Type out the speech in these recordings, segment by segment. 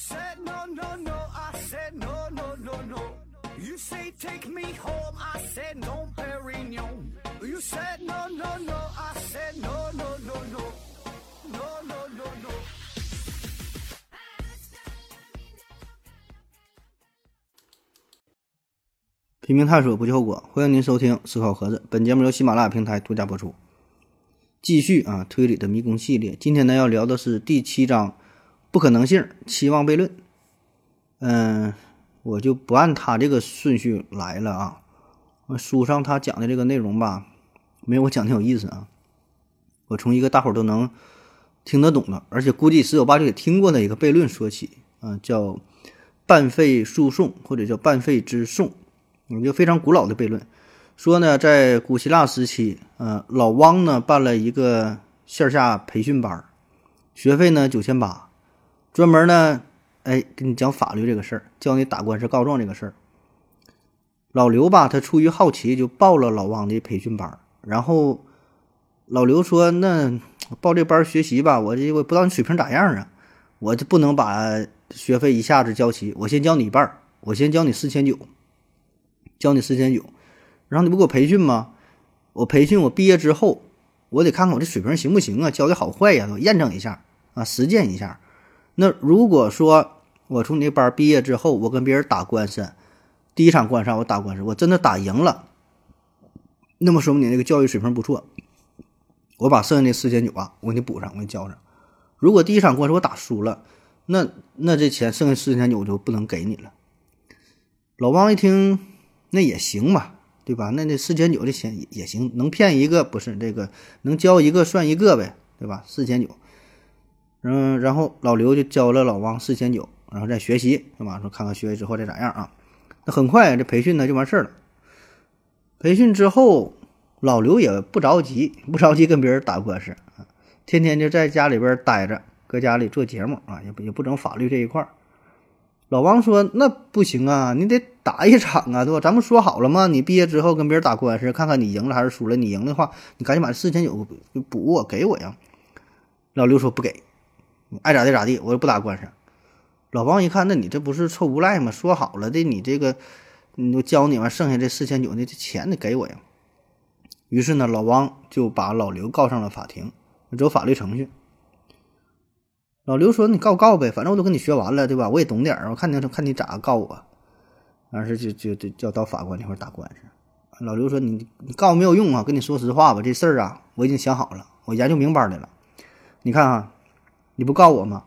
said no, no, no. I said no, no, no, no. You say take me home. I said no, Perignon. You said no, no, no. I said no, no, no, no. No, no, no, no. 拼命探索，不计后果。欢迎您收听《思考盒子》，本节目由喜马拉雅平台独家播出。继续啊，推理的迷宫系列。今天呢，要聊的是第七章不可能性期望悖论。嗯，我就不按他这个顺序来了啊。书上他讲的这个内容吧，没有我讲的有意思啊。我从一个大伙都能听得懂的，而且估计十有八九也听过的一个悖论说起啊，叫半废诉讼或者叫半废之讼，一个非常古老的悖论。说呢，在古希腊时期，呃，老汪呢办了一个线下培训班，学费呢九千八，专门呢，哎，给你讲法律这个事儿，教你打官司告状这个事儿。老刘吧，他出于好奇就报了老汪的培训班，然后老刘说：“那报这班学习吧，我这我不知道你水平咋样啊，我就不能把学费一下子交齐，我先交你一半儿，我先交你四千九，交你四千九。”然后你不给我培训吗？我培训，我毕业之后，我得看看我这水平行不行啊？教的好坏呀，都验证一下啊，实践一下。那如果说我从你那班毕业之后，我跟别人打官司，第一场官司我打官司，我真的打赢了，那么说明你那个教育水平不错，我把剩下那四千九啊，我给你补上，我给你交上。如果第一场官司我打输了，那那这钱剩下四千九就不能给你了。老王一听，那也行吧。对吧？那那四千九的钱也也行，能骗一个不是这个，能交一个算一个呗，对吧？四千九，嗯，然后老刘就交了老王四千九，然后再学习，是吧？说看看学习之后再咋样啊？那很快这培训呢就完事儿了。培训之后，老刘也不着急，不着急跟别人打官司，天天就在家里边待着，搁家里做节目啊，也不也不整法律这一块儿。老王说：“那不行啊，你得打一场啊，对吧？咱们说好了吗？你毕业之后跟别人打官司，看看你赢了还是输了。你赢的话，你赶紧把四千九补我，给我呀。”老刘说：“不给，爱咋地咋地，我也不打官司。”老王一看，那你这不是臭无赖吗？说好了的，你这个，你就教你完，剩下这四千九那这钱得给我呀。于是呢，老王就把老刘告上了法庭，走法律程序。老刘说：“你告告呗，反正我都跟你学完了，对吧？我也懂点儿，我看你看你咋告我。”完事就就就叫到法官那块打官司。老刘说：“你你告没有用啊，跟你说实话吧，这事儿啊，我已经想好了，我研究明白的了。你看啊，你不告我吗？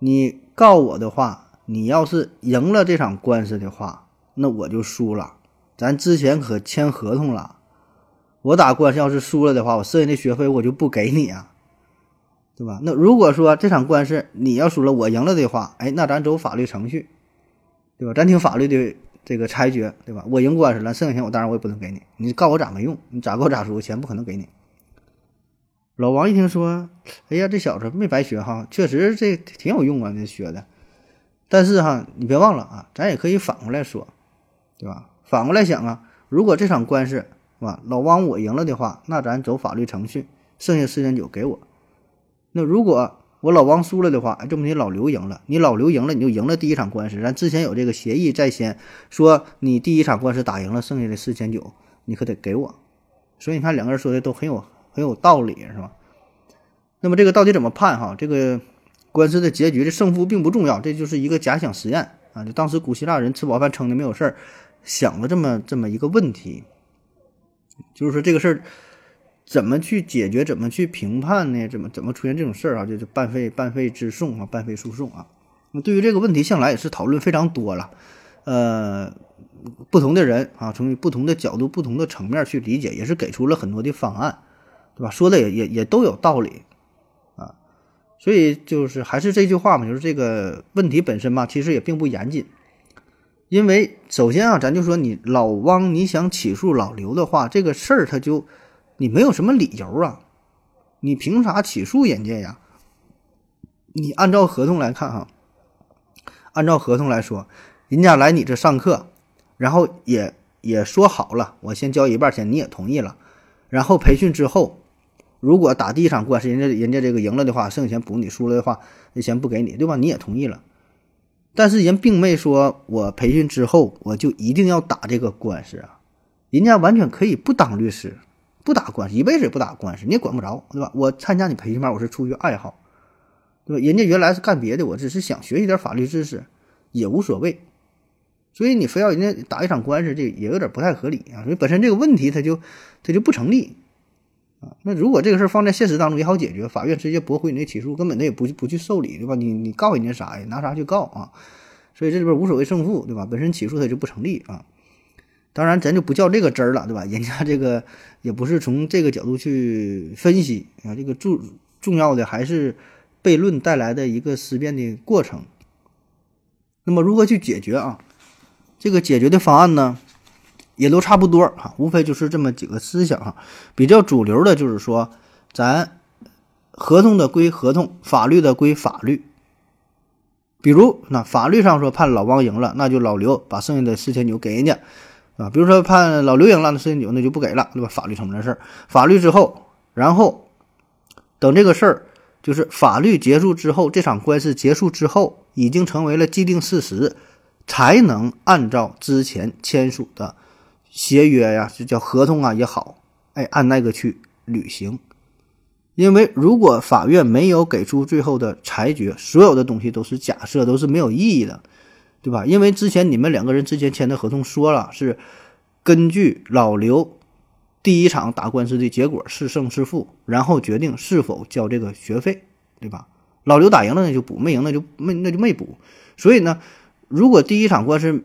你告我的话，你要是赢了这场官司的话，那我就输了。咱之前可签合同了，我打官司要是输了的话，我剩下的学费我就不给你啊。”对吧？那如果说这场官司你要输了，我赢了的话，哎，那咱走法律程序，对吧？咱听法律的这个裁决，对吧？我赢官司了，剩下钱我当然我也不能给你，你告我咋没用？你咋告咋输，钱不可能给你。老王一听说，哎呀，这小子没白学哈，确实这挺有用啊，这学的。但是哈，你别忘了啊，咱也可以反过来说，对吧？反过来想啊，如果这场官司是吧，老王我赢了的话，那咱走法律程序，剩下四千九给我。那如果我老王输了的话，哎，这么你老刘赢了，你老刘赢了，你就赢了第一场官司。咱之前有这个协议在先，说你第一场官司打赢了，剩下的四千九你可得给我。所以你看两个人说的都很有很有道理，是吧？那么这个到底怎么判？哈，这个官司的结局的胜负并不重要，这就是一个假想实验啊。就当时古希腊人吃饱饭撑的没有事儿，想了这么这么一个问题，就是说这个事儿。怎么去解决？怎么去评判呢？怎么怎么出现这种事儿啊？就是半废半废之讼啊，半废诉讼啊。那对于这个问题，向来也是讨论非常多了。呃，不同的人啊，从不同的角度、不同的层面去理解，也是给出了很多的方案，对吧？说的也也也都有道理啊。所以就是还是这句话嘛，就是这个问题本身嘛，其实也并不严谨。因为首先啊，咱就说你老汪你想起诉老刘的话，这个事儿他就。你没有什么理由啊？你凭啥起诉人家呀？你按照合同来看哈，按照合同来说，人家来你这上课，然后也也说好了，我先交一半钱，你也同意了，然后培训之后，如果打第一场官司，人家人家这个赢了的话，剩下钱补你，输了的话，那钱不给你，对吧？你也同意了，但是人并没说我培训之后我就一定要打这个官司啊，人家完全可以不当律师，不打官司，一辈子也不打官司，你也管不着，对吧？我参加你培训班，我是出于爱好，对吧？人家原来是干别的，我只是想学习点法律知识，也无所谓。所以你非要人家打一场官司，这也有点不太合理啊。所以本身这个问题它就它就不成立啊。那如果这个事儿放在现实当中也好解决，法院直接驳回你那起诉，根本他也不不去受理，对吧？你你告人家啥呀？拿啥去告啊？所以这里边无所谓胜负，对吧？本身起诉它就不成立啊。当然咱就不较这个真儿了，对吧？人家这个也不是从这个角度去分析啊。这个重重要的还是悖论带来的一个思辨的过程。那么如何去解决啊？这个解决的方案呢，也都差不多哈，无非就是这么几个思想哈。比较主流的就是说，咱合同的归合同，法律的归法律。比如那法律上说判老王赢了，那就老刘把剩下的四千九给人家啊。比如说判老刘赢了，那四千九那就不给了，对吧？法律层面的事儿，法律之后，然后等这个事儿就是法律结束之后，这场官司结束之后，已经成为了既定事实。才能按照之前签署的协约呀，就叫合同啊也好，哎，按那个去履行。因为如果法院没有给出最后的裁决，所有的东西都是假设，都是没有意义的，对吧？因为之前你们两个人之前签的合同说了，是根据老刘第一场打官司的结果是胜是负，然后决定是否交这个学费，对吧？老刘打赢了那就补，没赢那就没那就没补。所以呢。如果第一场官司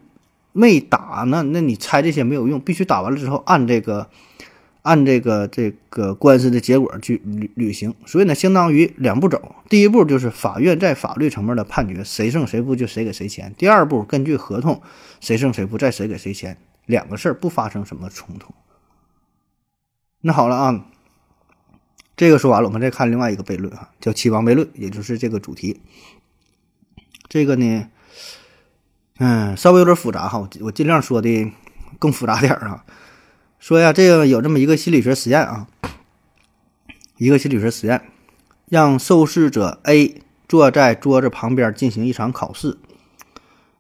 没打呢，那你猜这些没有用，必须打完了之后按这个按这个这个官司的结果去履履行。所以呢，相当于两步走。第一步就是法院在法律层面的判决，谁胜谁负就谁给谁钱。第二步根据合同，谁胜谁负再谁给谁钱，两个事儿不发生什么冲突。那好了啊，这个说完了，我们再看另外一个悖论啊，叫七王悖论，也就是这个主题。这个呢。嗯，稍微有点复杂哈，我我尽量说的更复杂点儿啊。说呀，这个有这么一个心理学实验啊，一个心理学实验，让受试者 A 坐在桌子旁边进行一场考试，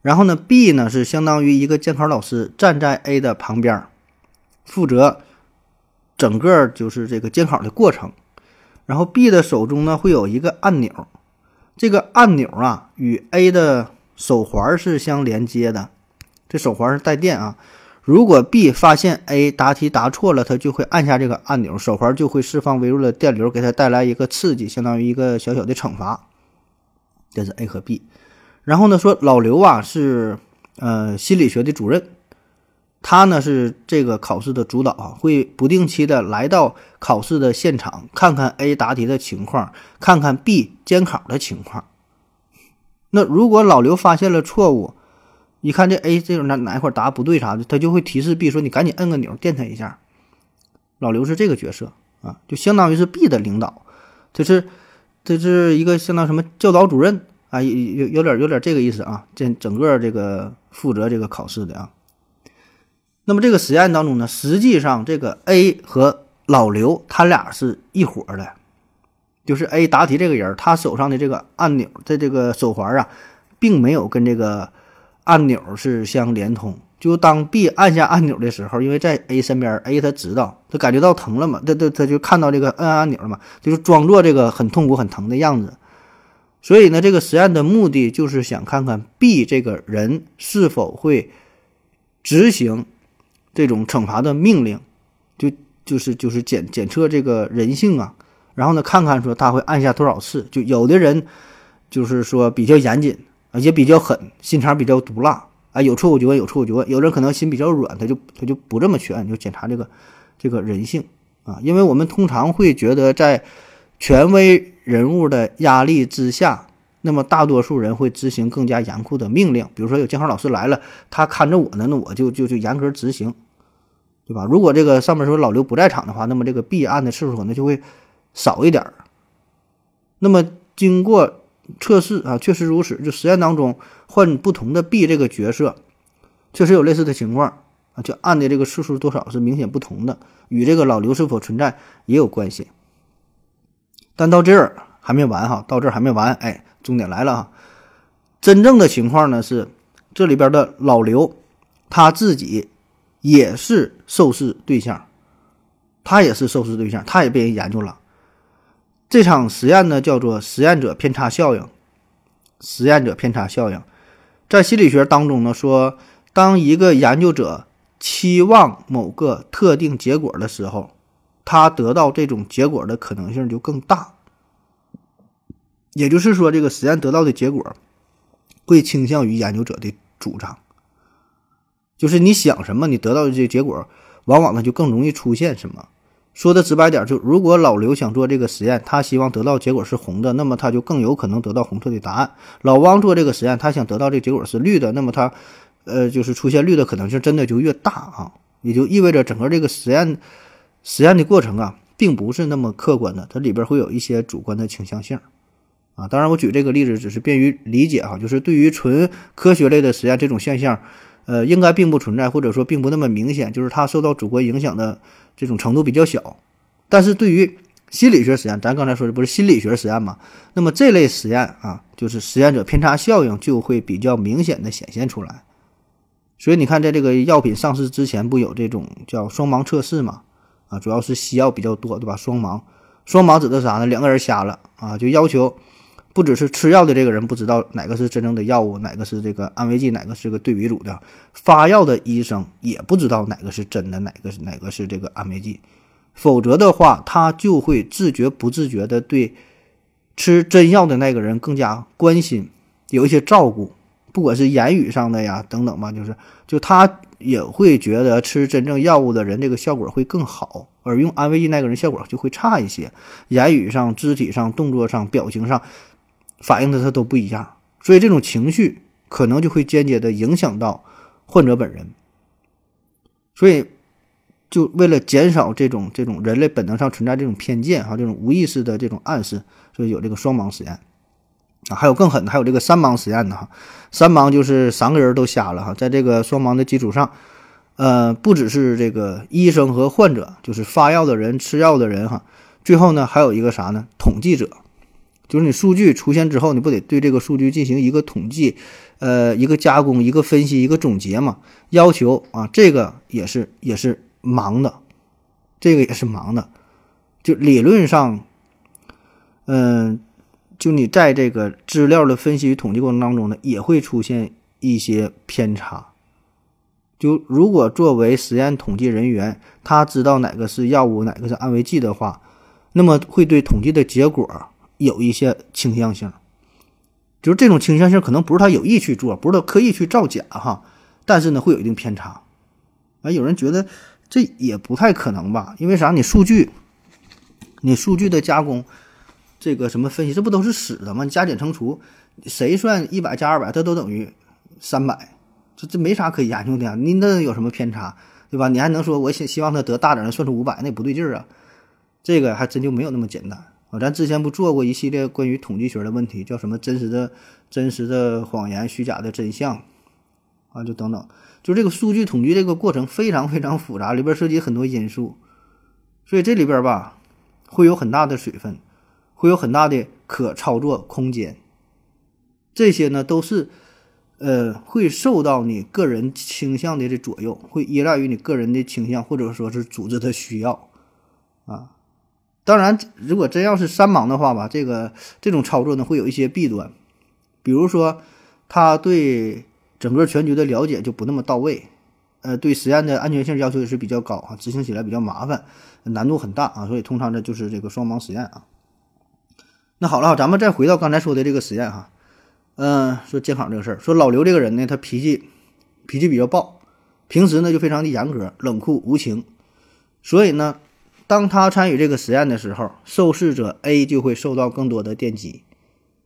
然后呢，B 呢是相当于一个监考老师站在 A 的旁边，负责整个就是这个监考的过程，然后 B 的手中呢会有一个按钮，这个按钮啊与 A 的。手环是相连接的，这手环是带电啊。如果 B 发现 A 答题答错了，他就会按下这个按钮，手环就会释放微弱的电流，给他带来一个刺激，相当于一个小小的惩罚。这是 A 和 B。然后呢，说老刘啊是呃心理学的主任，他呢是这个考试的主导，会不定期的来到考试的现场，看看 A 答题的情况，看看 B 监考的情况。那如果老刘发现了错误，一看这 A 这种哪哪一块答不对啥的，他就会提示 B 说：“你赶紧摁个钮，电他一下。”老刘是这个角色啊，就相当于是 B 的领导，这是这是一个相当什么教导主任啊，有有有点有点这个意思啊，这整个这个负责这个考试的啊。那么这个实验当中呢，实际上这个 A 和老刘他俩是一伙的。就是 A 答题这个人，他手上的这个按钮的这个手环啊，并没有跟这个按钮是相连通。就当 B 按下按钮的时候，因为在 A 身边，A 他知道，他感觉到疼了嘛，他他他就看到这个摁按钮了嘛，就是装作这个很痛苦、很疼的样子。所以呢，这个实验的目的就是想看看 B 这个人是否会执行这种惩罚的命令，就就是就是检检测这个人性啊。然后呢，看看说他会按下多少次？就有的人，就是说比较严谨，也比较狠，心肠比较毒辣啊。有错误就问，有错误就问。有人可能心比较软，他就他就不这么去按，就检查这个这个人性啊。因为我们通常会觉得，在权威人物的压力之下，那么大多数人会执行更加严酷的命令。比如说有监考老师来了，他看着我呢，那我就就就严格执行，对吧？如果这个上面说老刘不在场的话，那么这个必按的次数可能就会。少一点儿，那么经过测试啊，确实如此。就实验当中换不同的 B 这个角色，确实有类似的情况啊，就按的这个次数多少是明显不同的，与这个老刘是否存在也有关系。但到这儿还没完哈，到这儿还没完，哎，重点来了哈。真正的情况呢是，这里边的老刘他自己也是受试对象，他也是受试对象，他也被人研究了。这场实验呢叫做实验者偏差效应。实验者偏差效应，在心理学当中呢说，当一个研究者期望某个特定结果的时候，他得到这种结果的可能性就更大。也就是说，这个实验得到的结果会倾向于研究者的主张。就是你想什么，你得到的这结果，往往呢就更容易出现什么。说的直白点，就如果老刘想做这个实验，他希望得到结果是红的，那么他就更有可能得到红色的答案。老汪做这个实验，他想得到这结果是绿的，那么他，呃，就是出现绿的可能性真的就越大啊。也就意味着整个这个实验实验的过程啊，并不是那么客观的，它里边会有一些主观的倾向性。啊，当然，我举这个例子只是便于理解啊，就是对于纯科学类的实验，这种现象，呃，应该并不存在，或者说并不那么明显，就是它受到主观影响的这种程度比较小。但是对于心理学实验，咱刚才说的不是心理学实验嘛？那么这类实验啊，就是实验者偏差效应就会比较明显的显现出来。所以你看，在这个药品上市之前，不有这种叫双盲测试嘛？啊，主要是西药比较多，对吧？双盲，双盲指的啥呢？两个人瞎了啊，就要求。不只是吃药的这个人不知道哪个是真正的药物，哪个是这个安慰剂，哪个是个对比组的，发药的医生也不知道哪个是真的，哪个是哪个是这个安慰剂，否则的话，他就会自觉不自觉的对吃真药的那个人更加关心，有一些照顾，不管是言语上的呀等等吧，就是就他也会觉得吃真正药物的人这个效果会更好，而用安慰剂那个人效果就会差一些，言语上、肢体上、动作上、表情上。反映的他都不一样，所以这种情绪可能就会间接的影响到患者本人。所以，就为了减少这种这种人类本能上存在这种偏见哈，这种无意识的这种暗示，所以有这个双盲实验啊，还有更狠的，还有这个三盲实验呢哈。三盲就是三个人都瞎了哈，在这个双盲的基础上，呃，不只是这个医生和患者，就是发药的人、吃药的人哈，最后呢还有一个啥呢？统计者。就是你数据出现之后，你不得对这个数据进行一个统计，呃，一个加工，一个分析，一个总结嘛？要求啊，这个也是也是盲的，这个也是盲的。就理论上，嗯，就你在这个资料的分析与统计过程当中呢，也会出现一些偏差。就如果作为实验统计人员，他知道哪个是药物，哪个是安慰剂的话，那么会对统计的结果。有一些倾向性，就是这种倾向性可能不是他有意去做，不是他刻意去造假哈，但是呢会有一定偏差。啊，有人觉得这也不太可能吧？因为啥？你数据，你数据的加工，这个什么分析，这不都是死的吗？加减乘除，谁算一百加二百，它都等于三百，这这没啥可研究的呀。你那有什么偏差，对吧？你还能说我希希望他得大点的，算出五百，那不对劲儿啊。这个还真就没有那么简单。啊，咱之前不做过一系列关于统计学的问题，叫什么真实的、真实的谎言、虚假的真相，啊，就等等，就这个数据统计这个过程非常非常复杂，里边涉及很多因素，所以这里边吧会有很大的水分，会有很大的可操作空间，这些呢都是呃会受到你个人倾向的这左右，会依赖于你个人的倾向或者说是组织的需要，当然，如果真要是三盲的话吧，这个这种操作呢会有一些弊端，比如说他对整个全局的了解就不那么到位，呃，对实验的安全性要求也是比较高啊，执行起来比较麻烦，难度很大啊，所以通常呢就是这个双盲实验啊。那好了，咱们再回到刚才说的这个实验哈，嗯，说监考这个事儿，说老刘这个人呢，他脾气脾气比较暴，平时呢就非常的严格、冷酷无情，所以呢。当他参与这个实验的时候，受试者 A 就会受到更多的电击，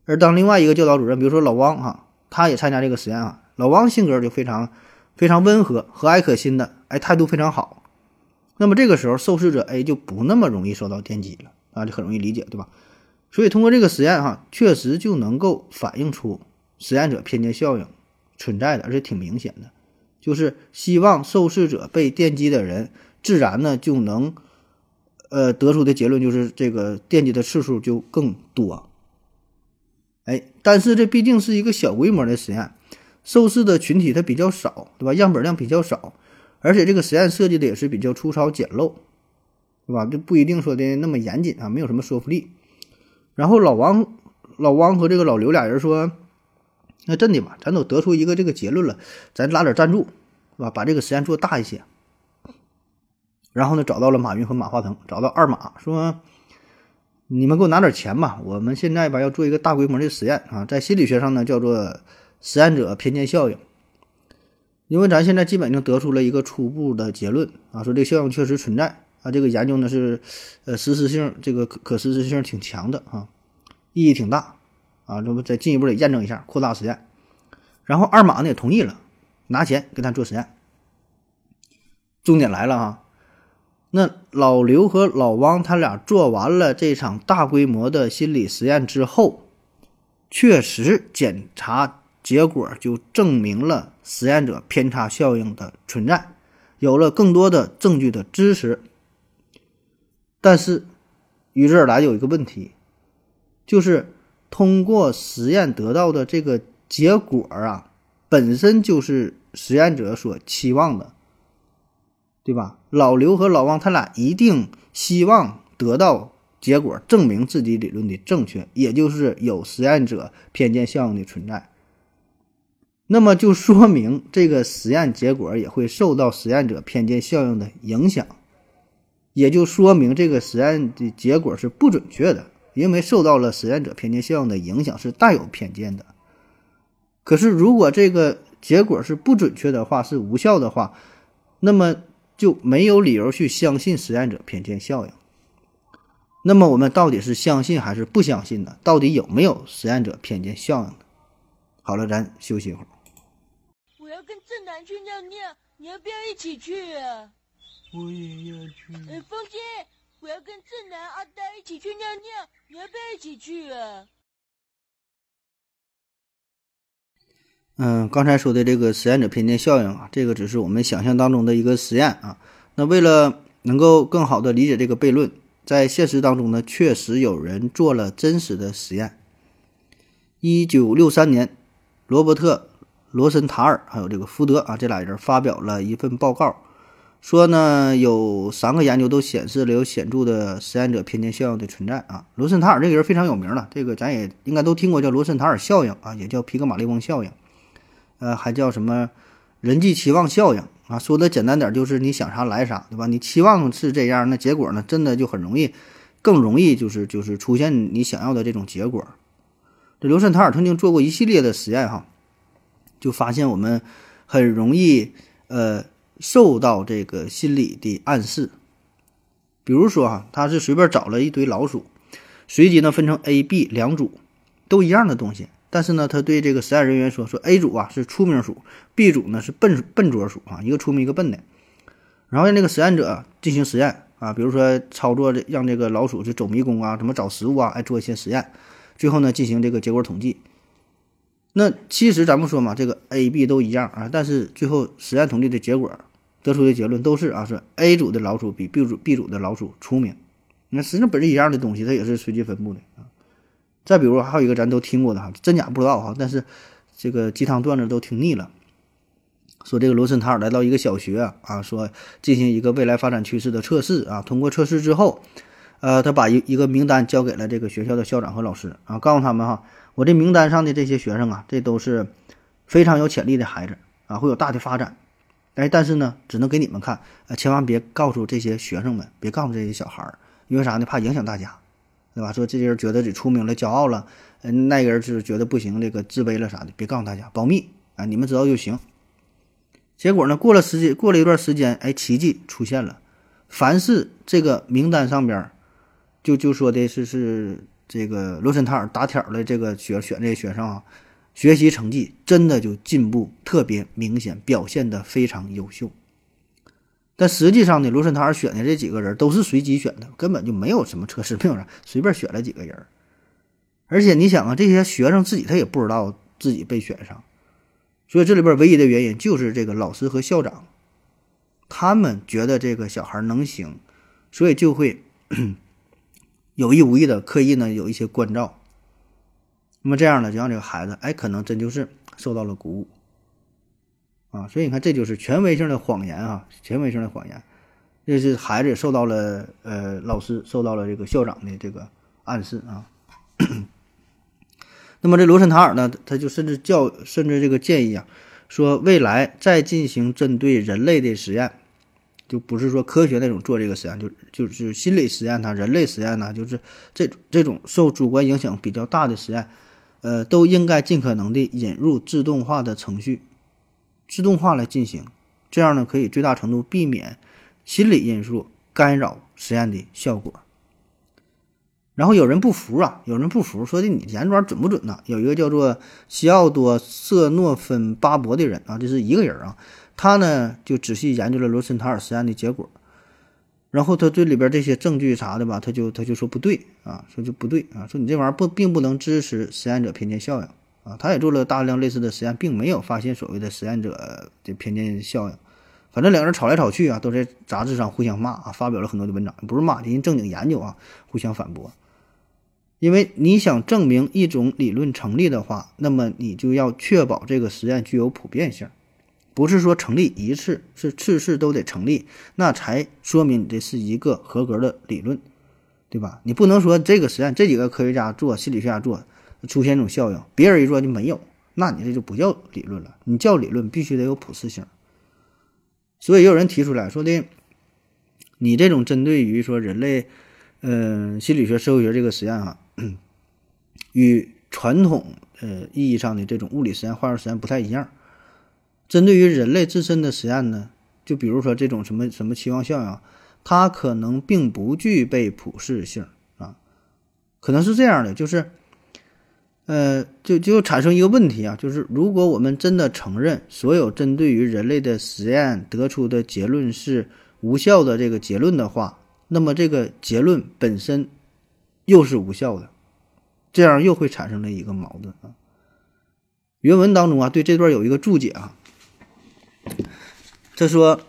而当另外一个教导主任，比如说老汪哈，他也参加这个实验啊，老汪性格就非常非常温和、和蔼可亲的，哎，态度非常好。那么这个时候，受试者 A 就不那么容易受到电击了啊，就很容易理解，对吧？所以通过这个实验哈，确实就能够反映出实验者偏见效应存在的，而且挺明显的，就是希望受试者被电击的人，自然呢就能。呃，得出的结论就是这个电击的次数就更多。哎，但是这毕竟是一个小规模的实验，受试的群体它比较少，对吧？样本量比较少，而且这个实验设计的也是比较粗糙简陋，对吧？就不一定说的那么严谨啊，没有什么说服力。然后老王、老汪和这个老刘俩人说：“那真的吧，咱都得出一个这个结论了，咱拉点赞助，是吧？把这个实验做大一些。”然后呢，找到了马云和马化腾，找到二马说。你们给我拿点钱吧！我们现在吧要做一个大规模的实验啊，在心理学上呢叫做实验者偏见效应。因为咱现在基本就得出了一个初步的结论啊，说这个效应确实存在啊，这个研究呢是呃实施性这个可可实施性挺强的啊，意义挺大啊，这不再进一步的验证一下，扩大实验。然后二马呢也同意了，拿钱给他做实验。重点来了哈。那老刘和老汪他俩做完了这场大规模的心理实验之后，确实检查结果就证明了实验者偏差效应的存在，有了更多的证据的支持。但是，于这而来有一个问题，就是通过实验得到的这个结果啊，本身就是实验者所期望的。对吧？老刘和老王他俩一定希望得到结果，证明自己理论的正确，也就是有实验者偏见效应的存在。那么就说明这个实验结果也会受到实验者偏见效应的影响，也就说明这个实验的结果是不准确的，因为受到了实验者偏见效应的影响，是带有偏见的。可是如果这个结果是不准确的话，是无效的话，那么。就没有理由去相信实验者偏见效应。那么我们到底是相信还是不相信呢？到底有没有实验者偏见效应呢？好了，咱休息一会儿。我要跟正南去尿尿，你要不要一起去啊？我也要去。哎，风心，我要跟正南、阿呆一起去尿尿，你要不要一起去啊？嗯，刚才说的这个实验者偏见效应啊，这个只是我们想象当中的一个实验啊。那为了能够更好的理解这个悖论，在现实当中呢，确实有人做了真实的实验。一九六三年，罗伯特·罗森塔尔还有这个福德啊，这俩人发表了一份报告，说呢，有三个研究都显示了有显著的实验者偏见效应的存在啊。罗森塔尔这个人非常有名了，这个咱也应该都听过，叫罗森塔尔效应啊，也叫皮格马利翁效应。呃，还叫什么人际期望效应啊？说的简单点，就是你想啥来啥，对吧？你期望是这样，那结果呢，真的就很容易，更容易就是就是出现你想要的这种结果。这刘森塔尔曾经做过一系列的实验哈，就发现我们很容易呃受到这个心理的暗示。比如说哈，他是随便找了一堆老鼠，随机呢分成 A、B 两组，都一样的东西。但是呢，他对这个实验人员说：“说 A 组啊是聪明鼠，B 组呢是笨笨拙鼠啊，一个聪明一个笨的。然后让这个实验者进行实验啊，比如说操作这让这个老鼠去走迷宫啊，什么找食物啊，哎做一些实验。最后呢进行这个结果统计。那其实咱们说嘛，这个 A、B 都一样啊，但是最后实验统计的结果得出的结论都是啊，是 A 组的老鼠比 B 组 B 组的老鼠聪明。那实际上本质一样的东西，它也是随机分布的啊。”再比如还有一个咱都听过的哈，真假不知道哈，但是这个鸡汤段子都听腻了。说这个罗森塔尔来到一个小学啊，说进行一个未来发展趋势的测试啊，通过测试之后，呃，他把一一个名单交给了这个学校的校长和老师啊，告诉他们哈，我这名单上的这些学生啊，这都是非常有潜力的孩子啊，会有大的发展。哎，但是呢，只能给你们看，呃，千万别告诉这些学生们，别告诉这些小孩儿，因为啥呢？怕影响大家。对吧？说这些人觉得自己出名了、骄傲了，嗯，那个人就是觉得不行，这个自卑了啥的，别告诉大家，保密啊，你们知道就行。结果呢，过了时间，过了一段时间，哎，奇迹出现了。凡是这个名单上边，就就说的是是这个罗森塔尔打挑的这个学选这些学生啊，学习成绩真的就进步特别明显，表现的非常优秀。但实际上呢，罗森塔尔选的这几个人都是随机选的，根本就没有什么测试，没有啥，随便选了几个人。而且你想啊，这些学生自己他也不知道自己被选上，所以这里边唯一的原因就是这个老师和校长，他们觉得这个小孩能行，所以就会 有意无意的刻意呢有一些关照。那么这样呢，就让这个孩子，哎，可能真就是受到了鼓舞啊。所以你看，这就是权威性的谎言啊，权威性的谎言，这是孩子受到了呃老师受到了这个校长的这个暗示啊。那么这罗森塔尔呢，他就甚至教甚至这个建议啊，说未来再进行针对人类的实验。就不是说科学那种做这个实验，就就是心理实验呐、人类实验呐，就是这这种受主观影响比较大的实验，呃，都应该尽可能的引入自动化的程序，自动化来进行，这样呢可以最大程度避免心理因素干扰实验的效果。然后有人不服啊，有人不服，说的你研究准不准呢？有一个叫做西奥多·瑟诺芬巴伯的人啊，这是一个人啊。他呢就仔细研究了罗森塔尔实验的结果，然后他对里边这些证据啥的吧，他就他就说不对啊，说就不对啊，说你这玩意儿不并不能支持实验者偏见效应啊。他也做了大量类似的实验，并没有发现所谓的实验者的偏见效应。反正两人吵来吵去啊，都在杂志上互相骂啊，发表了很多的文章，不是骂，人正经研究啊，互相反驳。因为你想证明一种理论成立的话，那么你就要确保这个实验具有普遍性。不是说成立一次，是次次都得成立，那才说明你这是一个合格的理论，对吧？你不能说这个实验这几个科学家做，心理学家做，出现一种效应，别人一说就没有，那你这就不叫理论了。你叫理论，必须得有普适性。所以也有人提出来说的，你这种针对于说人类，嗯，心理学、社会学这个实验啊，与传统呃意义上的这种物理实验、化学实验不太一样。针对于人类自身的实验呢，就比如说这种什么什么期望效应，它可能并不具备普适性啊，可能是这样的，就是，呃，就就产生一个问题啊，就是如果我们真的承认所有针对于人类的实验得出的结论是无效的这个结论的话，那么这个结论本身又是无效的，这样又会产生了一个矛盾啊。原文当中啊，对这段有一个注解啊。他说，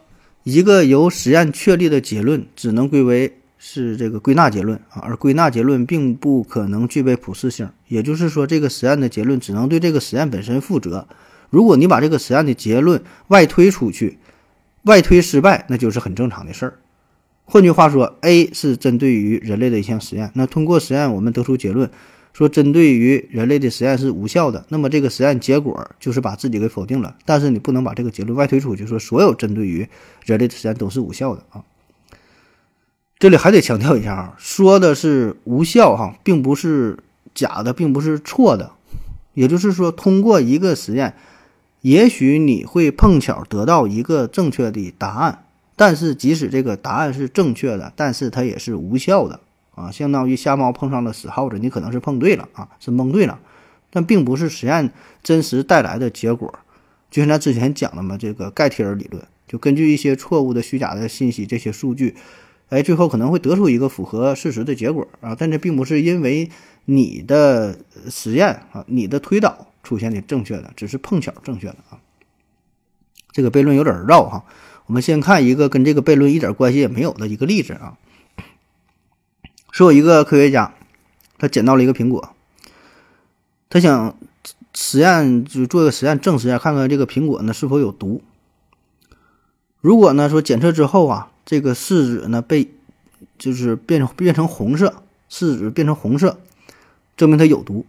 一个由实验确立的结论只能归为是这个归纳结论啊，而归纳结论并不可能具备普适性。也就是说，这个实验的结论只能对这个实验本身负责。如果你把这个实验的结论外推出去，外推失败，那就是很正常的事儿。换句话说，A 是针对于人类的一项实验，那通过实验我们得出结论。说针对于人类的实验是无效的，那么这个实验结果就是把自己给否定了。但是你不能把这个结论外推出去，说所有针对于人类的实验都是无效的啊。这里还得强调一下啊，说的是无效哈，并不是假的，并不是错的。也就是说，通过一个实验，也许你会碰巧得到一个正确的答案，但是即使这个答案是正确的，但是它也是无效的。啊，相当于瞎猫碰上了死耗子，你可能是碰对了啊，是蒙对了，但并不是实验真实带来的结果。就像咱之前讲的嘛，这个盖提尔理论，就根据一些错误的、虚假的信息，这些数据，哎，最后可能会得出一个符合事实的结果啊。但这并不是因为你的实验啊，你的推导出现的正确的，只是碰巧正确的啊。这个悖论有点绕哈，我们先看一个跟这个悖论一点关系也没有的一个例子啊。说有一个科学家，他捡到了一个苹果，他想实验就做个实验证实一下，看看这个苹果呢是否有毒。如果呢说检测之后啊，这个试纸呢被就是变成变成红色，试纸变成红色，证明它有毒。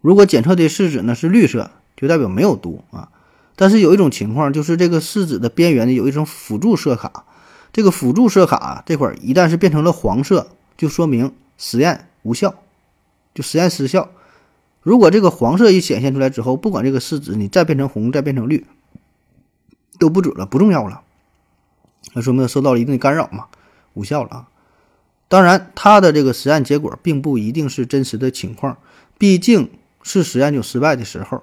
如果检测的试纸呢是绿色，就代表没有毒啊。但是有一种情况，就是这个试纸的边缘呢有一种辅助色卡，这个辅助色卡这块一旦是变成了黄色。就说明实验无效，就实验失效。如果这个黄色一显现出来之后，不管这个试纸你再变成红，再变成绿，都不准了，不重要了。那说明受到了一定的干扰嘛，无效了啊。当然，它的这个实验结果并不一定是真实的情况，毕竟是实验有失败的时候。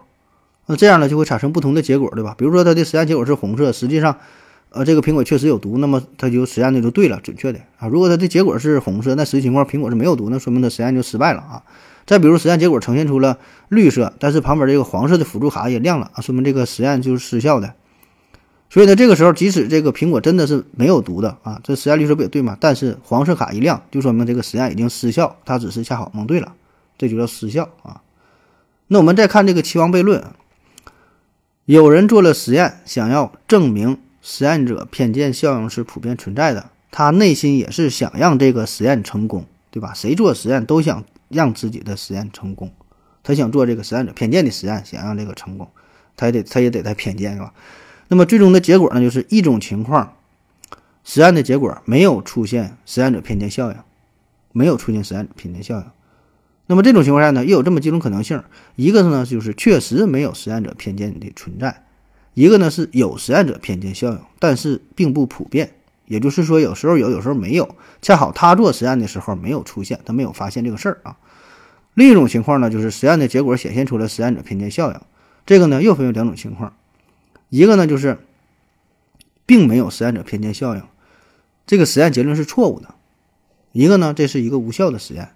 那这样呢，就会产生不同的结果，对吧？比如说它的实验结果是红色，实际上。呃，这个苹果确实有毒，那么它就实验的就对了，准确的啊。如果它的结果是红色，那实际情况苹果是没有毒，那说明它实验就失败了啊。再比如实验结果呈现出了绿色，但是旁边这个黄色的辅助卡也亮了啊，说明这个实验就是失效的。所以呢，这个时候即使这个苹果真的是没有毒的啊，这实验绿色不也对吗？但是黄色卡一亮，就说明这个实验已经失效，它只是恰好蒙对了，这就叫失效啊。那我们再看这个期望悖论，有人做了实验，想要证明实验者偏见效应是普遍存在的，他内心也是想让这个实验成功，对吧？谁做实验都想让自己的实验成功，他想做这个实验者偏见的实验，想让这个成功，他也得他也得带偏见，是吧？那么最终的结果呢，就是一种情况，实验的结果没有出现实验者偏见效应，没有出现实验者偏见效应。那么这种情况下呢，又有这么几种可能性：一个呢就是确实没有实验者偏见的存在；一个呢是有实验者偏见效应，但是并不普遍。也就是说，有时候有，有时候没有，恰好他做实验的时候没有出现，他没有发现这个事儿啊。另一种情况呢，就是实验的结果显现出了实验者偏见效应。这个呢又分为两种情况：一个呢就是并没有实验者偏见效应，这个实验结论是错误的；一个呢这是一个无效的实验。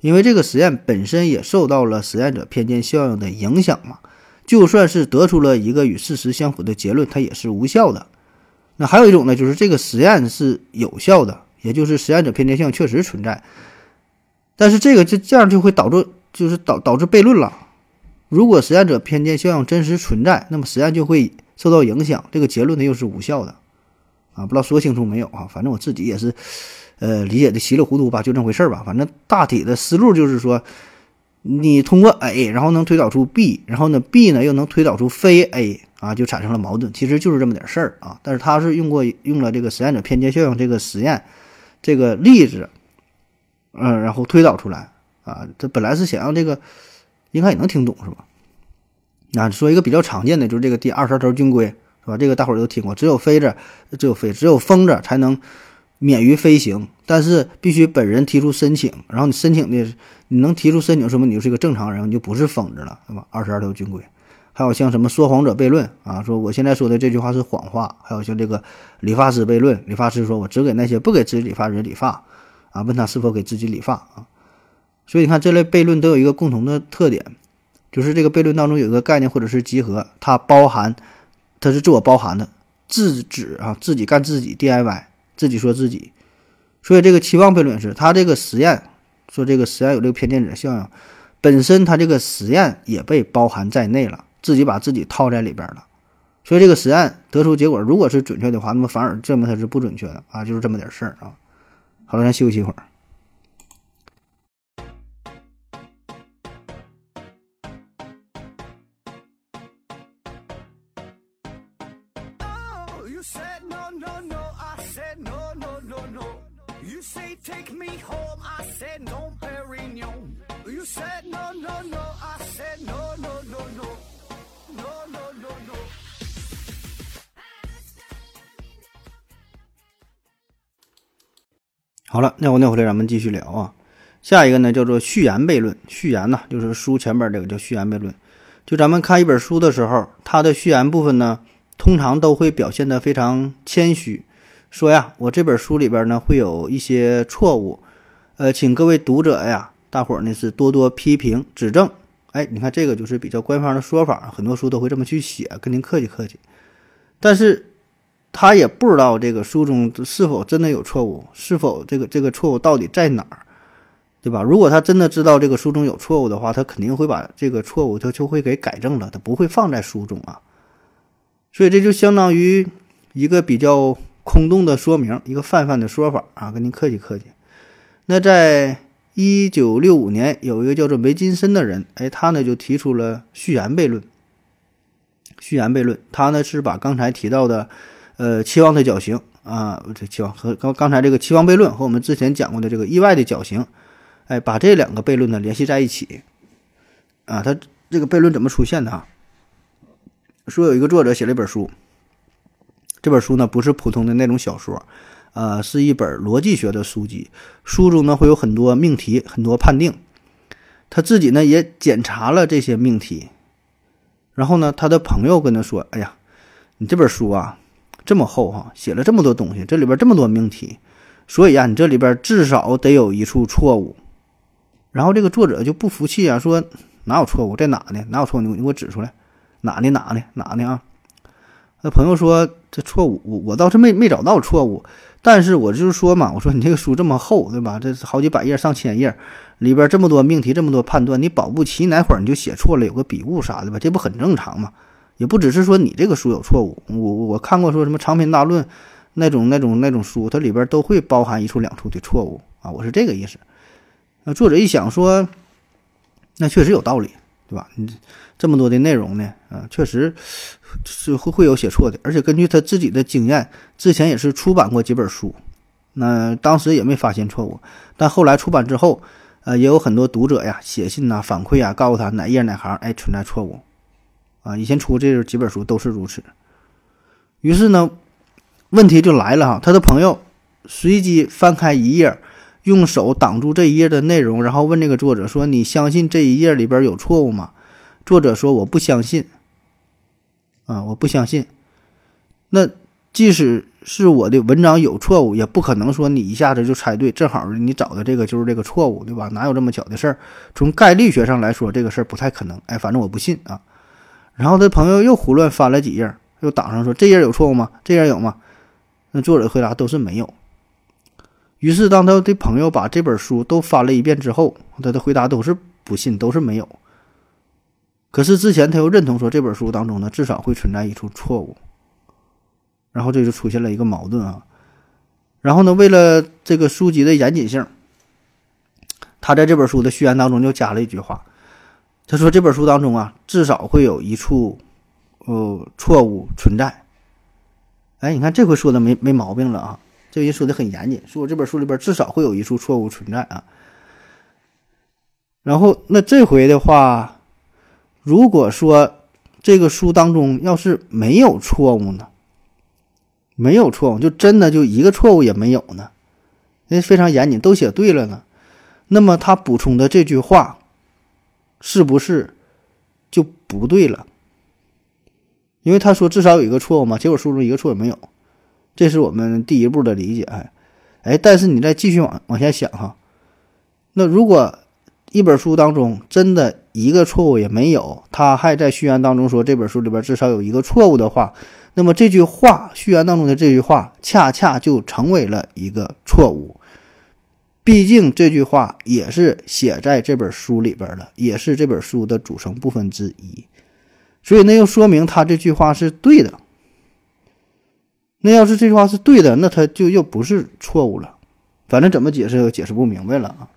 因为这个实验本身也受到了实验者偏见效应的影响嘛，就算是得出了一个与事实相符的结论，它也是无效的。那还有一种呢，就是这个实验是有效的，也就是实验者偏见效应确实存在，但是这个这这样就会导致就是导导致悖论了。如果实验者偏见效应真实存在，那么实验就会受到影响，这个结论呢又是无效的啊！不知道说清楚没有啊？反正我自己也是。呃，理解的稀里糊涂吧，就这回事儿吧。反正大体的思路就是说，你通过 A，然后能推导出 B，然后呢 B 呢又能推导出非 A 啊，就产生了矛盾。其实就是这么点事儿啊。但是他是用过用了这个实验者偏见效应这个实验这个例子，嗯，然后推导出来啊。这本来是想让这个应该也能听懂是吧？那说一个比较常见的就是这个第二十二条军规是吧？这个大伙儿都听过，只有飞着，只有飞，只有疯子才能。免于飞行，但是必须本人提出申请。然后你申请的，你能提出申请，说明你就是一个正常人，你就不是疯子了，对吧？二十二条军规，还有像什么说谎者悖论啊，说我现在说的这句话是谎话。还有像这个理发师悖论，理发师说我只给那些不给自己理发人理发，啊，问他是否给自己理发啊。所以你看这类悖论都有一个共同的特点，就是这个悖论当中有一个概念或者是集合，它包含，它是自我包含的，自指啊，自己干自己 DIY。自己说自己，所以这个期望悖论是，他这个实验说这个实验有这个偏见者效应，本身他这个实验也被包含在内了，自己把自己套在里边了，所以这个实验得出结果如果是准确的话，那么反而证明它是不准确的啊，就是这么点事儿啊。好了，咱休息一会儿。好了，那我那回来咱们继续聊啊。下一个呢叫做序言悖论，序言呢就是书前边这个叫序言悖论。就咱们看一本书的时候，它的序言部分呢，通常都会表现得非常谦虚，说呀，我这本书里边呢会有一些错误，呃，请各位读者呀，大伙儿呢是多多批评指正。哎，你看这个就是比较官方的说法，很多书都会这么去写，跟您客气客气。但是。他也不知道这个书中是否真的有错误，是否这个这个错误到底在哪儿，对吧？如果他真的知道这个书中有错误的话，他肯定会把这个错误他就会给改正了，他不会放在书中啊。所以这就相当于一个比较空洞的说明，一个泛泛的说法啊，跟您客气客气。那在一九六五年，有一个叫做梅金森的人，哎，他呢就提出了序言悖论。序言悖论，他呢是把刚才提到的。呃，期望的绞刑啊，这期望和刚刚才这个期望悖论和我们之前讲过的这个意外的绞刑，哎，把这两个悖论呢联系在一起啊，他这个悖论怎么出现的啊？说有一个作者写了一本书，这本书呢不是普通的那种小说，呃，是一本逻辑学的书籍，书中呢会有很多命题，很多判定，他自己呢也检查了这些命题，然后呢，他的朋友跟他说：“哎呀，你这本书啊。”这么厚哈，写了这么多东西，这里边这么多命题，所以啊，你这里边至少得有一处错误。然后这个作者就不服气啊，说哪有错误，在哪呢？哪有错误？你给我指出来，哪呢？哪呢？哪呢啊？那朋友说这错误，我我倒是没没找到错误，但是我就是说嘛，我说你这个书这么厚，对吧？这好几百页、上千页，里边这么多命题、这么多判断，你保不齐哪会儿你就写错了，有个笔误啥的吧？这不很正常吗？也不只是说你这个书有错误，我我看过说什么长篇大论那种那种那种书，它里边都会包含一处两处的错误啊，我是这个意思。那作者一想说，那确实有道理，对吧？你这么多的内容呢，啊，确实是会会有写错的，而且根据他自己的经验，之前也是出版过几本书，那当时也没发现错误，但后来出版之后，呃，也有很多读者呀写信呐反馈啊，告诉他哪页哪行哎存在错误，啊，以前出这几本书都是如此。于是呢，问题就来了哈，他的朋友随机翻开一页。用手挡住这一页的内容，然后问这个作者说：“你相信这一页里边有错误吗？”作者说：“我不相信。”啊，我不相信。那即使是我的文章有错误，也不可能说你一下子就猜对，正好你找的这个就是这个错误，对吧？哪有这么巧的事儿？从概率学上来说，这个事儿不太可能。哎，反正我不信啊。然后他朋友又胡乱翻了几页，又挡上说：“这页有错误吗？这页有吗？”那作者回答都是没有。于是，当他的朋友把这本书都翻了一遍之后，他的回答都是不信，都是没有。可是之前他又认同说这本书当中呢，至少会存在一处错误。然后这就出现了一个矛盾啊。然后呢，为了这个书籍的严谨性，他在这本书的序言当中就加了一句话，他说这本书当中啊，至少会有一处呃错误存在。哎，你看这回说的没没毛病了啊。这人说的很严谨，说我这本书里边至少会有一处错误存在啊。然后那这回的话，如果说这个书当中要是没有错误呢，没有错误，就真的就一个错误也没有呢，那非常严谨，都写对了呢，那么他补充的这句话是不是就不对了？因为他说至少有一个错误嘛，结果书中一个错也没有。这是我们第一步的理解，哎，哎，但是你再继续往往下想哈，那如果一本书当中真的一个错误也没有，他还在序言当中说这本书里边至少有一个错误的话，那么这句话序言当中的这句话恰恰就成为了一个错误，毕竟这句话也是写在这本书里边的，也是这本书的组成部分之一，所以那又说明他这句话是对的。那要是这句话是对的，那他就又不是错误了，反正怎么解释解释不明白了啊。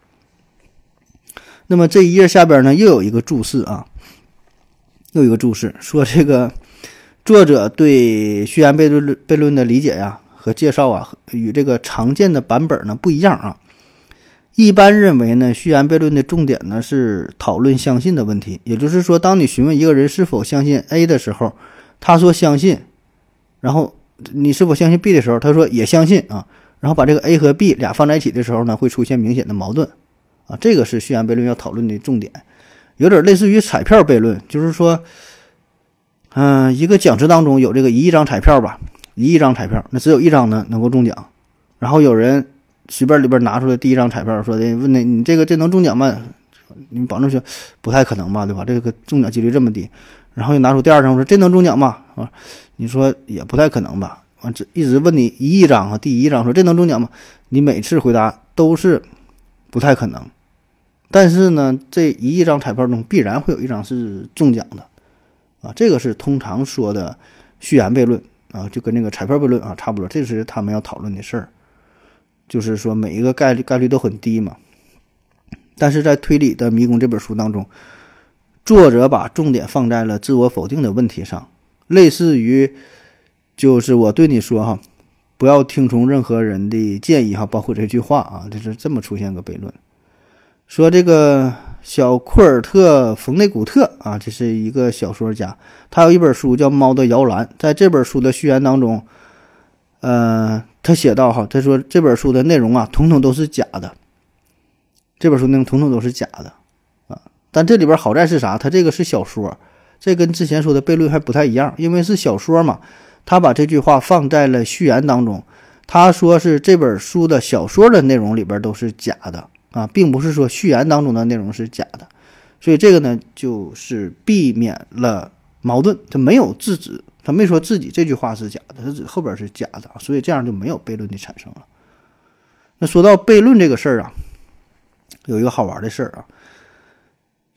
那么这一页下边呢，又有一个注释啊，又一个注释说这个作者对序言悖论悖论的理解呀和介绍啊，与这个常见的版本呢不一样啊。一般认为呢，序言悖论的重点呢是讨论相信的问题，也就是说，当你询问一个人是否相信 A 的时候，他说相信，然后。你是否相信 B 的时候，他说也相信啊，然后把这个 A 和 B 俩放在一起的时候呢，会出现明显的矛盾啊。这个是序言悖论要讨论的重点，有点类似于彩票悖论，就是说，嗯，一个奖池当中有这个一亿张彩票吧，一亿张彩票，那只有一张呢能够中奖，然后有人随便里边拿出来第一张彩票，说的问你你这个这能中奖吗？你保证说不太可能吧，对吧？这个中奖几率这么低，然后又拿出第二张，说这能中奖吗？啊？你说也不太可能吧？完这一直问你一亿张啊，第一张说这能中奖吗？你每次回答都是不太可能。但是呢，这一亿张彩票中必然会有一张是中奖的啊，这个是通常说的序言悖论啊，就跟那个彩票悖论啊差不多。这是他们要讨论的事儿，就是说每一个概率概率都很低嘛。但是在推理的迷宫这本书当中，作者把重点放在了自我否定的问题上。类似于，就是我对你说哈，不要听从任何人的建议哈，包括这句话啊，就是这么出现个悖论。说这个小库尔特·冯内古特啊，这是一个小说家，他有一本书叫《猫的摇篮》。在这本书的序言当中，呃，他写到哈，他说这本书的内容啊，统统都是假的。这本书内容统统都是假的，但这里边好在是啥？他这个是小说。这跟之前说的悖论还不太一样，因为是小说嘛，他把这句话放在了序言当中。他说是这本书的小说的内容里边都是假的啊，并不是说序言当中的内容是假的。所以这个呢，就是避免了矛盾，他没有制止他没说自己这句话是假的，他指后边是假的，所以这样就没有悖论的产生了。那说到悖论这个事儿啊，有一个好玩的事儿啊，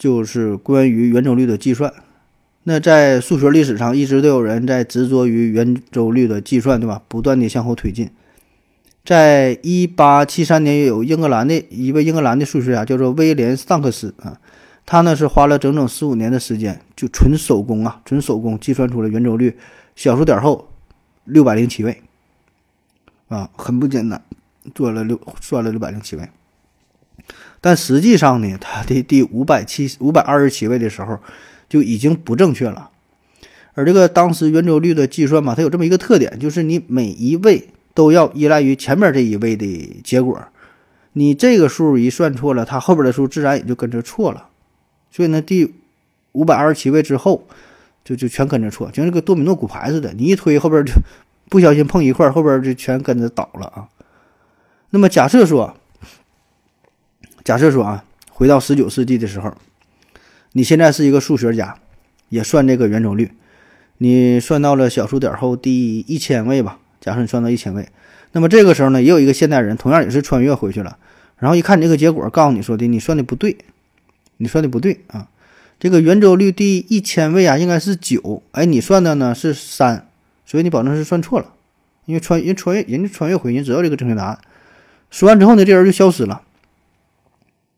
就是关于圆周率的计算。那在数学历史上，一直都有人在执着于圆周率的计算，对吧？不断的向后推进。在一八七三年，有英格兰的一位英格兰的数学家叫做威廉桑克斯啊，他呢是花了整整十五年的时间，就纯手工啊，纯手工计算出了圆周率小数点后六百零七位啊，很不简单，做了六算了六百零七位。但实际上呢，它的第五百七五百二十七位的时候就已经不正确了。而这个当时圆周率的计算嘛，它有这么一个特点，就是你每一位。都要依赖于前面这一位的结果，你这个数一算错了，它后边的数自然也就跟着错了。所以呢，第五百二十七位之后，就就全跟着错，就像这个多米诺骨牌似的，你一推后边就不小心碰一块，后边就全跟着倒了啊。那么假设说，假设说啊，回到十九世纪的时候，你现在是一个数学家，也算这个圆周率，你算到了小数点后第一千位吧。假设你算到一千位，那么这个时候呢，也有一个现代人同样也是穿越回去了，然后一看你这个结果，告诉你说的你算的不对，你算的不对啊，这个圆周率第一千位啊应该是九，哎，你算的呢是三，所以你保证是算错了，因为穿人穿越人家穿越回去知道这个正确答案，说完之后呢，这人就消失了，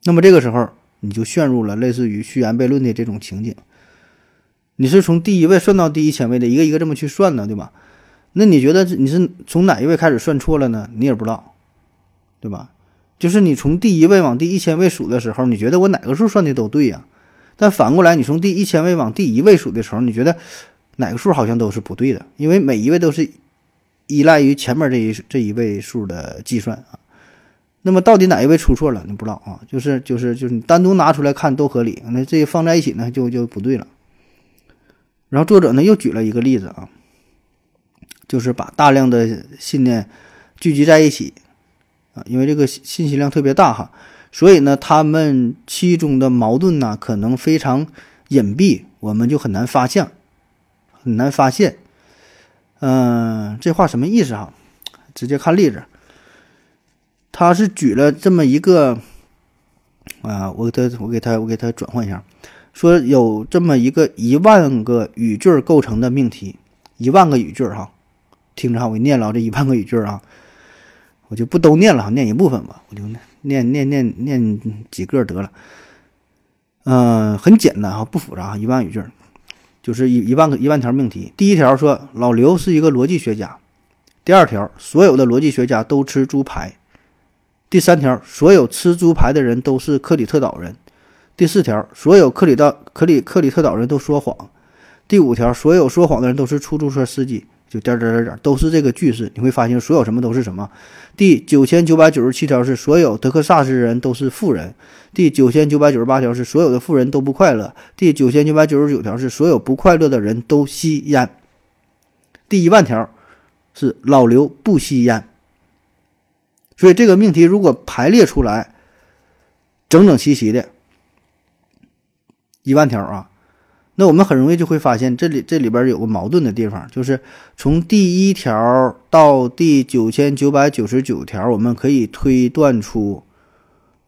那么这个时候你就陷入了类似于虚言悖论的这种情景，你是从第一位算到第一千位的，一个一个这么去算的，对吧？那你觉得你是从哪一位开始算错了呢？你也不知道，对吧？就是你从第一位往第一千位数的时候，你觉得我哪个数算的都对呀？但反过来，你从第一千位往第一位数的时候，你觉得哪个数好像都是不对的？因为每一位都是依赖于前面这一这一位数的计算啊。那么到底哪一位出错了？你不知道啊？就是就是就是你单独拿出来看都合理，那这放在一起呢就就不对了。然后作者呢又举了一个例子啊。就是把大量的信念聚集在一起啊，因为这个信息量特别大哈，所以呢，他们其中的矛盾呢可能非常隐蔽，我们就很难发现，很难发现。嗯，这话什么意思哈？直接看例子，他是举了这么一个啊，我给他，我给他，我给他转换一下，说有这么一个一万个语句构成的命题，一万个语句哈。听着哈，我念了这一万个语句啊，我就不都念了，念一部分吧，我就念念念念几个得了。嗯，很简单哈，不复杂，一万语句，就是一一万个一万条命题。第一条说老刘是一个逻辑学家，第二条所有的逻辑学家都吃猪排，第三条所有吃猪排的人都是克里特岛人，第四条所有克里岛克里克里特岛人都说谎，第五条所有说谎的人都是出租车司机。就点点点点都是这个句式，你会发现所有什么都是什么。第九千九百九十七条是所有德克萨斯人都是富人。第九千九百九十八条是所有的富人都不快乐。第九千九百九十九条是所有不快乐的人都吸烟。第一万条是老刘不吸烟。所以这个命题如果排列出来，整整齐齐的，一万条啊。那我们很容易就会发现，这里这里边有个矛盾的地方，就是从第一条到第九千九百九十九条，我们可以推断出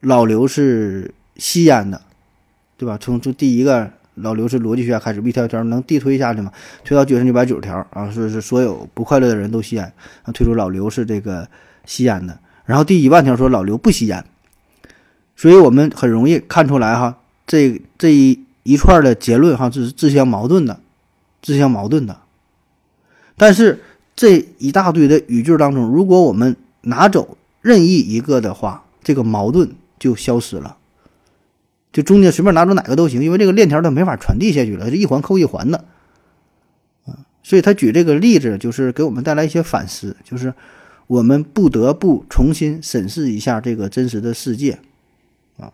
老刘是吸烟的，对吧？从从第一个老刘是逻辑学家开始，一条条能递推下去吗？推到九千九百九十条啊，说是所有不快乐的人都吸烟，啊，推出老刘是这个吸烟的。然后第一万条说老刘不吸烟，所以我们很容易看出来哈，这这一。一串的结论哈，这是自相矛盾的，自相矛盾的。但是这一大堆的语句当中，如果我们拿走任意一个的话，这个矛盾就消失了。就中间随便拿走哪个都行，因为这个链条它没法传递下去了，是一环扣一环的。啊，所以他举这个例子，就是给我们带来一些反思，就是我们不得不重新审视一下这个真实的世界。啊，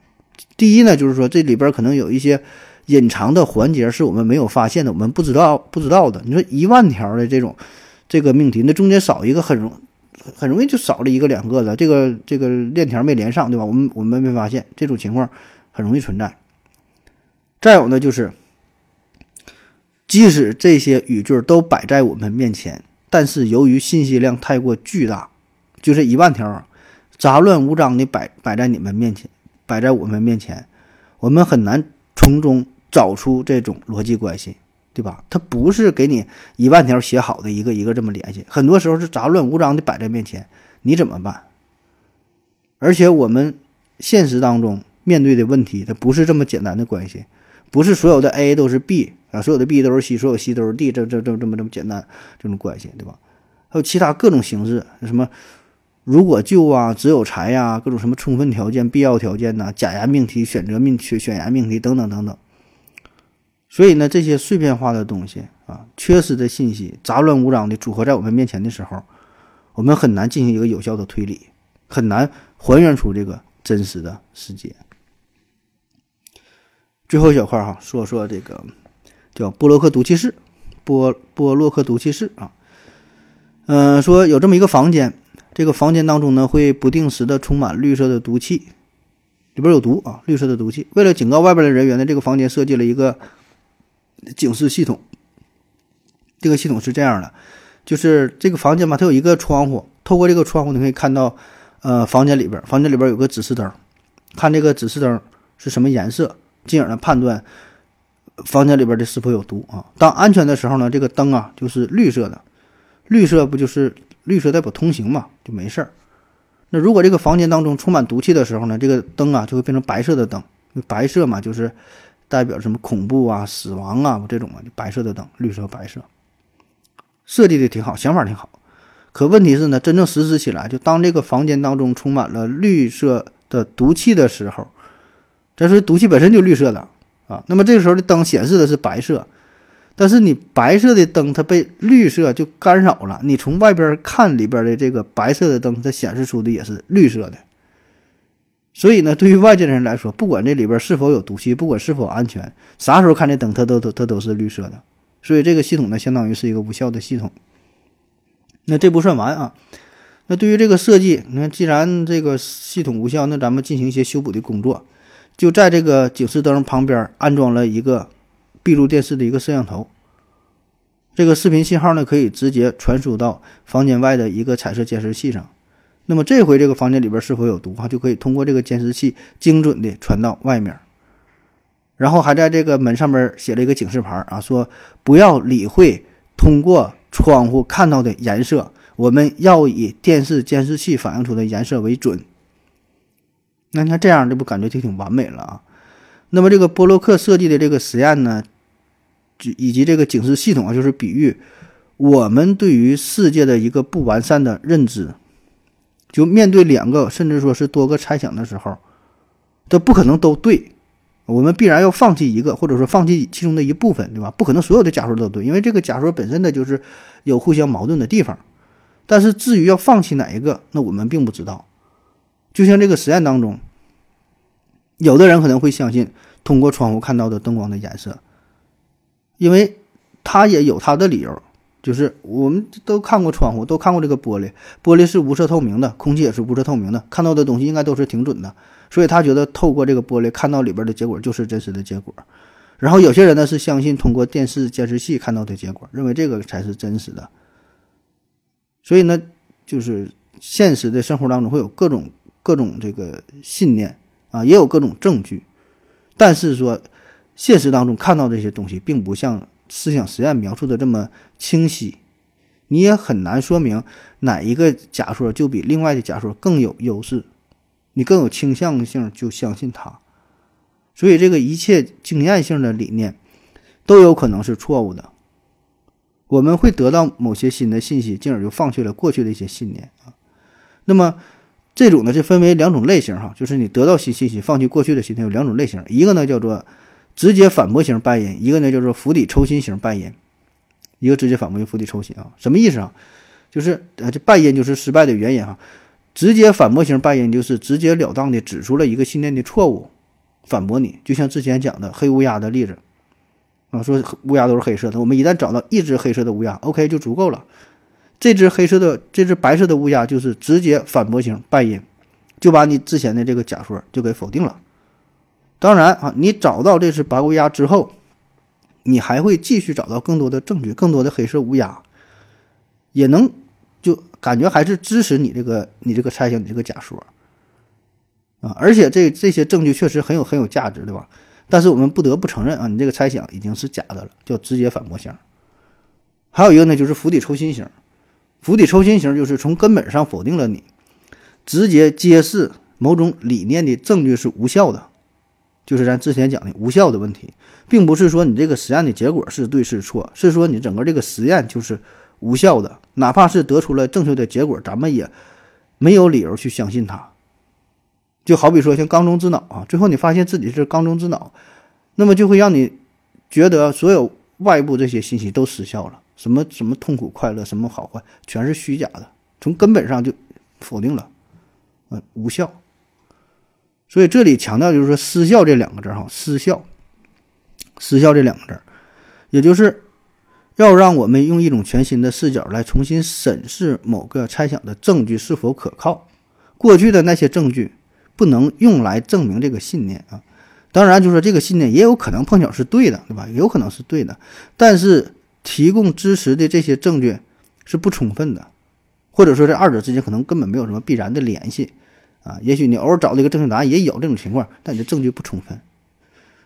第一呢，就是说这里边可能有一些。隐藏的环节是我们没有发现的，我们不知道不知道的。你说一万条的这种这个命题，那中间少一个很容很容易就少了一个两个的，这个这个链条没连上，对吧？我们我们没发现这种情况很容易存在。再有呢，就是即使这些语句都摆在我们面前，但是由于信息量太过巨大，就是一万条，杂乱无章的摆摆在你们面前，摆在我们面前，我们很难从中找出这种逻辑关系，对吧？它不是给你一万条写好的一个一个这么联系，很多时候是杂乱无章的摆在面前，你怎么办？而且我们现实当中面对的问题，它不是这么简单的关系，不是所有的 A 都是 B。啊，所有的 B 都是 C，所有 C 都是 D，这这这这么这么简单这种关系，对吧？还有其他各种形式，什么如果就啊，只有才呀，各种什么充分条件、必要条件呐，假言命题、选择命选选言命题等等等等。所以呢，这些碎片化的东西啊，缺失的信息，杂乱无章的组合在我们面前的时候，我们很难进行一个有效的推理，很难还原出这个真实的世界。最后一小块哈，说说这个。叫波洛克毒气室，波波洛克毒气室啊，嗯，说有这么一个房间，这个房间当中呢会不定时的充满绿色的毒气，里边有毒啊，绿色的毒气。为了警告外边的人员呢，这个房间设计了一个警示系统。这个系统是这样的，就是这个房间嘛，它有一个窗户，透过这个窗户你可以看到，呃，房间里边，房间里边有个指示灯，看这个指示灯是什么颜色，进而呢判断。房间里边的是否有毒啊？当安全的时候呢，这个灯啊就是绿色的，绿色不就是绿色代表通行嘛，就没事儿。那如果这个房间当中充满毒气的时候呢，这个灯啊就会变成白色的灯，白色嘛就是代表什么恐怖啊、死亡啊这种啊，就白色的灯，绿色、白色，设计的挺好，想法挺好。可问题是呢，真正实施起来，就当这个房间当中充满了绿色的毒气的时候，这是毒气本身就绿色的。啊，那么这个时候的灯显示的是白色，但是你白色的灯它被绿色就干扰了，你从外边看里边的这个白色的灯，它显示出的也是绿色的。所以呢，对于外界的人来说，不管这里边是否有毒气，不管是否安全，啥时候看这灯，它都都它都是绿色的。所以这个系统呢，相当于是一个无效的系统。那这不算完啊，那对于这个设计，你看，既然这个系统无效，那咱们进行一些修补的工作。就在这个警示灯旁边安装了一个闭路电视的一个摄像头，这个视频信号呢可以直接传输到房间外的一个彩色监视器上。那么这回这个房间里边是否有毒啊？就可以通过这个监视器精准的传到外面。然后还在这个门上面写了一个警示牌啊，说不要理会通过窗户看到的颜色，我们要以电视监视器反映出的颜色为准。那你看这样，这不感觉就挺完美了啊？那么这个波洛克设计的这个实验呢，就以及这个警示系统啊，就是比喻我们对于世界的一个不完善的认知，就面对两个甚至说是多个猜想的时候，它不可能都对，我们必然要放弃一个，或者说放弃其中的一部分，对吧？不可能所有的假说都对，因为这个假说本身的就是有互相矛盾的地方。但是至于要放弃哪一个，那我们并不知道。就像这个实验当中，有的人可能会相信通过窗户看到的灯光的颜色，因为他也有他的理由，就是我们都看过窗户，都看过这个玻璃，玻璃是无色透明的，空气也是无色透明的，看到的东西应该都是挺准的，所以他觉得透过这个玻璃看到里边的结果就是真实的结果。然后有些人呢是相信通过电视监视器看到的结果，认为这个才是真实的。所以呢，就是现实的生活当中会有各种。各种这个信念啊，也有各种证据，但是说现实当中看到这些东西，并不像思想实验描述的这么清晰，你也很难说明哪一个假说就比另外的假说更有优势，你更有倾向性就相信它，所以这个一切经验性的理念都有可能是错误的，我们会得到某些新的信息，进而就放弃了过去的一些信念啊，那么。这种呢，就分为两种类型哈，就是你得到新信息，放弃过去的信念有两种类型，一个呢叫做直接反驳型拜因，一个呢叫做釜底抽薪型拜因。一个直接反驳，一个釜底抽薪啊，什么意思啊？就是呃，这拜因就是失败的原因哈。直接反驳型拜因就是直截了当的指出了一个信念的错误，反驳你，就像之前讲的黑乌鸦的例子啊，说乌鸦都是黑色的，我们一旦找到一只黑色的乌鸦，OK 就足够了。这只黑色的、这只白色的乌鸦就是直接反驳型败因，就把你之前的这个假说就给否定了。当然啊，你找到这只白乌鸦之后，你还会继续找到更多的证据，更多的黑色乌鸦，也能就感觉还是支持你这个你这个猜想，你这个假说啊。而且这这些证据确实很有很有价值，对吧？但是我们不得不承认啊，你这个猜想已经是假的了，叫直接反驳型。还有一个呢，就是釜底抽薪型。釜底抽薪型就是从根本上否定了你，直接揭示某种理念的证据是无效的，就是咱之前讲的无效的问题，并不是说你这个实验的结果是对是错，是说你整个这个实验就是无效的，哪怕是得出了正确的结果，咱们也没有理由去相信它。就好比说像缸中之脑啊，最后你发现自己是缸中之脑，那么就会让你觉得所有外部这些信息都失效了。什么什么痛苦快乐，什么好坏，全是虚假的，从根本上就否定了，嗯，无效。所以这里强调就是说失效这两个字哈，失效，失效这两个字，也就是要让我们用一种全新的视角来重新审视某个猜想的证据是否可靠。过去的那些证据不能用来证明这个信念啊。当然，就是说这个信念也有可能碰巧是对的，对吧？也有可能是对的，但是。提供支持的这些证据是不充分的，或者说这二者之间可能根本没有什么必然的联系啊。也许你偶尔找这个正确答案也有这种情况，但你的证据不充分。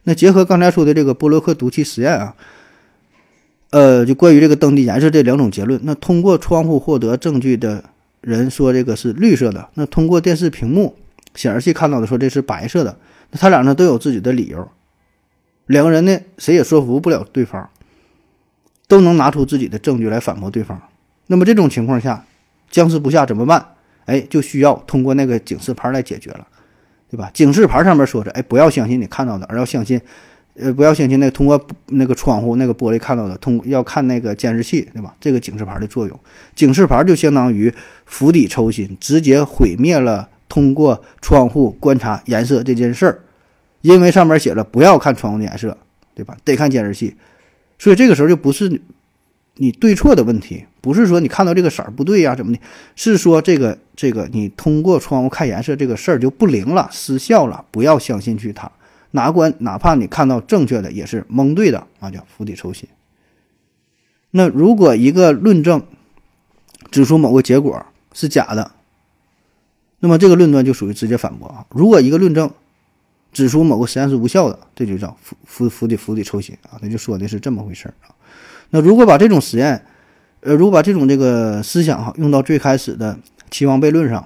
那结合刚才说的这个波洛克毒气实验啊，呃，就关于这个灯的颜色这两种结论，那通过窗户获得证据的人说这个是绿色的，那通过电视屏幕显示器看到的说这是白色的，那他俩呢都有自己的理由，两个人呢谁也说服不了对方。都能拿出自己的证据来反驳对方，那么这种情况下，僵持不下怎么办？哎，就需要通过那个警示牌来解决了，对吧？警示牌上面说着，哎，不要相信你看到的，而要相信，呃，不要相信那通过那个窗户那个玻璃看到的，通要看那个监视器，对吧？这个警示牌的作用，警示牌就相当于釜底抽薪，直接毁灭了通过窗户观察颜色这件事儿，因为上面写了不要看窗户的颜色，对吧？得看监视器。所以这个时候就不是你对错的问题，不是说你看到这个色儿不对呀怎么的，是说这个这个你通过窗户看颜色这个事儿就不灵了，失效了，不要相信去它。哪关哪怕你看到正确的也是蒙对的啊，叫釜底抽薪。那如果一个论证指出某个结果是假的，那么这个论断就属于直接反驳啊。如果一个论证，指出某个实验是无效的，这就叫釜釜釜底釜底抽薪啊！那就说的是这么回事儿啊。那如果把这种实验，呃，如果把这种这个思想哈用到最开始的期望悖论上，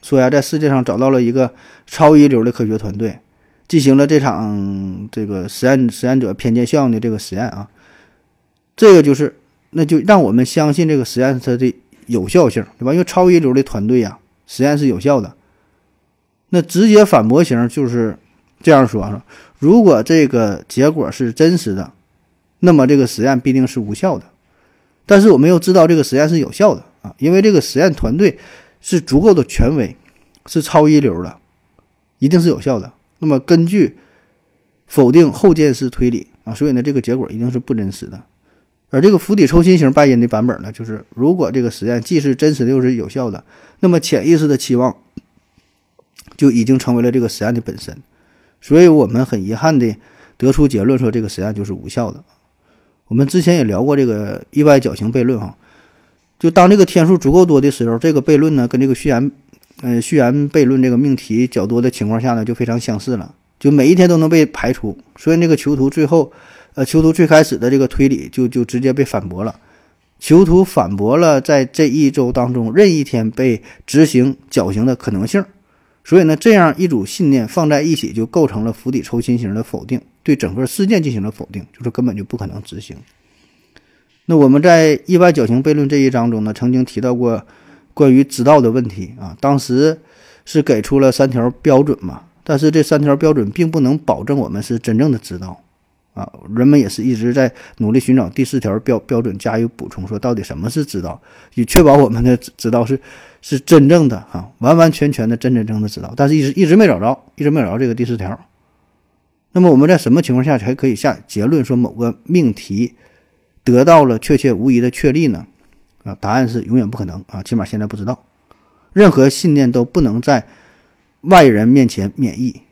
说呀，在世界上找到了一个超一流的科学团队，进行了这场这个实验实验者偏见效应的这个实验啊，这个就是那就让我们相信这个实验它的有效性，对吧？因为超一流的团队呀，实验是有效的。那直接反驳型就是。这样说说，如果这个结果是真实的，那么这个实验必定是无效的。但是我们又知道这个实验是有效的啊，因为这个实验团队是足够的权威，是超一流的，一定是有效的。那么根据否定后见式推理啊，所以呢，这个结果一定是不真实的。而这个釜底抽薪型败因的版本呢，就是如果这个实验既是真实的又是有效的，那么潜意识的期望就已经成为了这个实验的本身。所以我们很遗憾的得出结论，说这个实验就是无效的。我们之前也聊过这个意外绞刑悖论，哈，就当这个天数足够多的时候，这个悖论呢跟这个序言，呃，序言悖论这个命题较多的情况下呢，就非常相似了，就每一天都能被排除。所以那个囚徒最后，呃，囚徒最开始的这个推理就就直接被反驳了。囚徒反驳了在这一周当中任意一天被执行绞刑的可能性。所以呢，这样一组信念放在一起，就构成了釜底抽薪型的否定，对整个事件进行了否定，就是根本就不可能执行。那我们在意外绞刑悖论这一章中呢，曾经提到过关于知道的问题啊，当时是给出了三条标准嘛，但是这三条标准并不能保证我们是真正的知道。啊，人们也是一直在努力寻找第四条标标准加以补充，说到底什么是知道，以确保我们的知道是是真正的哈，完完全全的真真正的知道，但是一直一直没找着，一直没找着这个第四条。那么我们在什么情况下才可以下结论说某个命题得到了确切无疑的确立呢？啊，答案是永远不可能啊，起码现在不知道。任何信念都不能在外人面前免疫，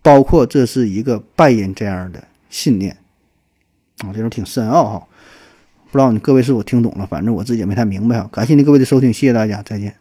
包括这是一个拜因这样的。信念，啊，这种挺深奥哈。不知道你各位是否听懂了？反正我自己也没太明白啊。感谢您各位的收听，谢谢大家，再见。